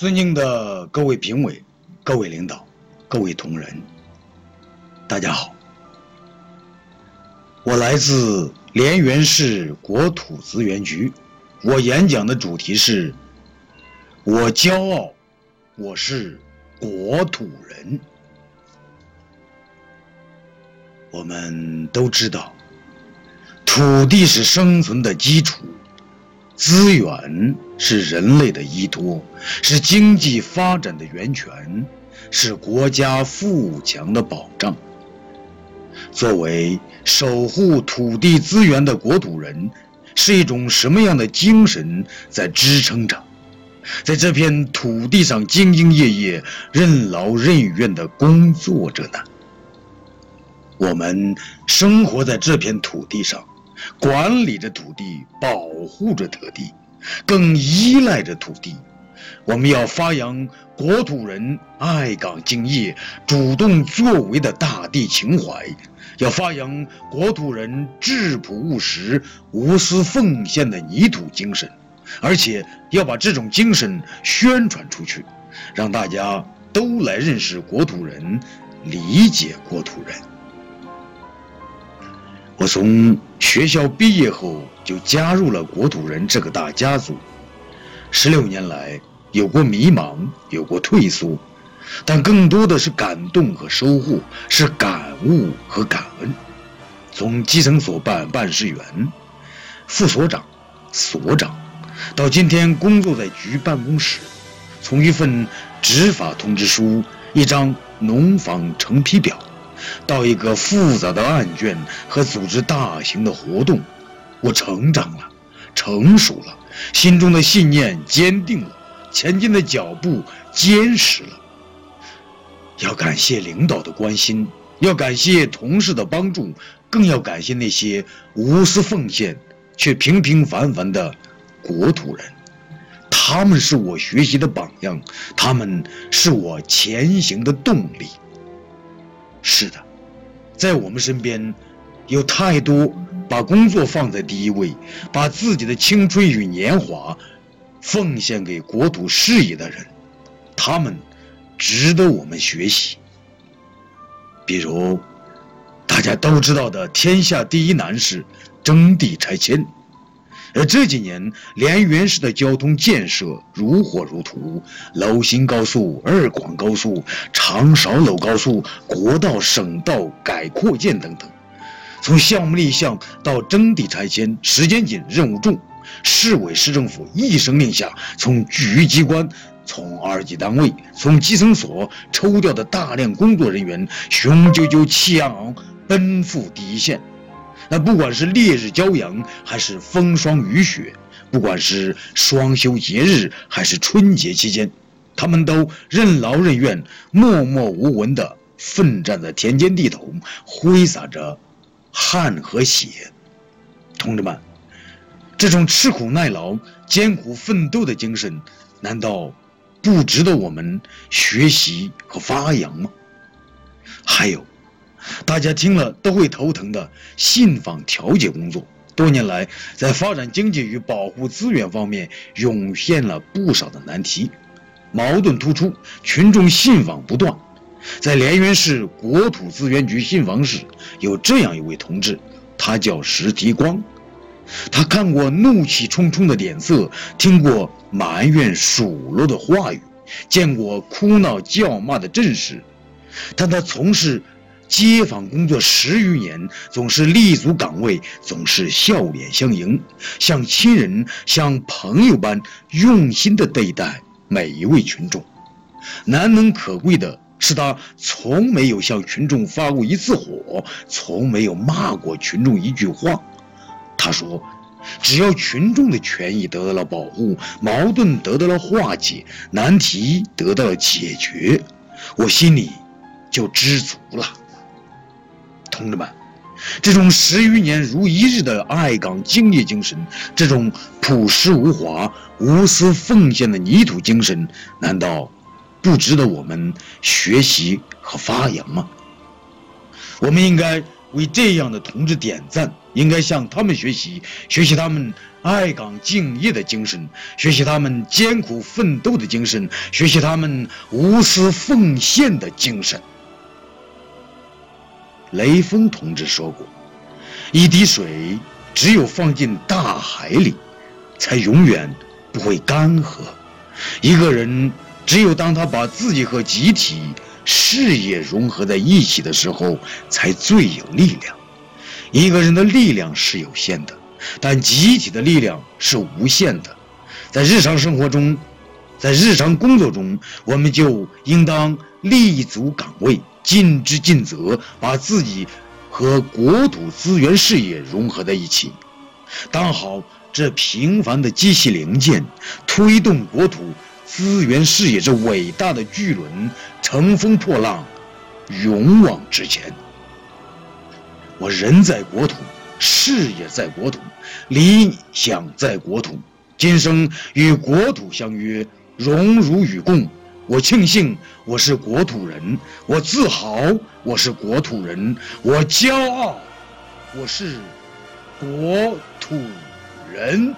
尊敬的各位评委、各位领导、各位同仁，大家好，我来自连云市国土资源局，我演讲的主题是“我骄傲，我是国土人”。我们都知道，土地是生存的基础。资源是人类的依托，是经济发展的源泉，是国家富强的保障。作为守护土地资源的国土人，是一种什么样的精神在支撑着，在这片土地上兢兢业业、任劳任怨地工作着呢？我们生活在这片土地上。管理着土地，保护着土地，更依赖着土地。我们要发扬国土人爱岗敬业、主动作为的大地情怀，要发扬国土人质朴务实、无私奉献的泥土精神，而且要把这种精神宣传出去，让大家都来认识国土人，理解国土人。我从学校毕业后就加入了国土人这个大家族。十六年来，有过迷茫，有过退缩，但更多的是感动和收获，是感悟和感恩。从基层所办办事员、副所长、所长，到今天工作在局办公室，从一份执法通知书、一张农房成批表。到一个复杂的案卷和组织大型的活动，我成长了，成熟了，心中的信念坚定了，前进的脚步坚实了。要感谢领导的关心，要感谢同事的帮助，更要感谢那些无私奉献却平平凡凡的国土人，他们是我学习的榜样，他们是我前行的动力。是的，在我们身边，有太多把工作放在第一位，把自己的青春与年华奉献给国土事业的人，他们值得我们学习。比如，大家都知道的天下第一难事——征地拆迁。而这几年，涟源市的交通建设如火如荼，娄新高速、二广高速、长勺娄高速、国道、省道改扩建等等，从项目立项到征地拆迁，时间紧，任务重，市委市政府一声令下，从局机关、从二级单位、从基层所抽调的大量工作人员，雄赳赳气昂昂奔赴第一线。那不管是烈日骄阳，还是风霜雨雪，不管是双休节日，还是春节期间，他们都任劳任怨、默默无闻地奋战在田间地头，挥洒着汗和血。同志们，这种吃苦耐劳、艰苦奋斗的精神，难道不值得我们学习和发扬吗？还有。大家听了都会头疼的信访调解工作，多年来在发展经济与保护资源方面涌现了不少的难题，矛盾突出，群众信访不断。在连云市国土资源局信访室有这样一位同志，他叫石提光，他看过怒气冲冲的脸色，听过埋怨数落的话语，见过哭闹叫骂的阵势，但他从事。街访工作十余年，总是立足岗位，总是笑脸相迎，像亲人、像朋友般用心地对待每一位群众。难能可贵的是，他从没有向群众发过一次火，从没有骂过群众一句话。他说：“只要群众的权益得到了保护，矛盾得到了化解，难题得到了解决，我心里就知足了。”同志们，这种十余年如一日的爱岗敬业精神，这种朴实无华、无私奉献的泥土精神，难道不值得我们学习和发扬吗？我们应该为这样的同志点赞，应该向他们学习，学习他们爱岗敬业的精神，学习他们艰苦奋斗的精神，学习他们无私奉献的精神。雷锋同志说过：“一滴水只有放进大海里，才永远不会干涸。一个人只有当他把自己和集体。”事业融合在一起的时候，才最有力量。一个人的力量是有限的，但集体的力量是无限的。在日常生活中，在日常工作中，我们就应当立足岗位，尽职尽责，把自己和国土资源事业融合在一起，当好这平凡的机器零件，推动国土。资源事业这伟大的巨轮乘风破浪，勇往直前。我人在国土，事业在国土，理想在国土。今生与国土相约，荣辱与共。我庆幸我是国土人，我自豪我是国土人，我骄傲我是国土人。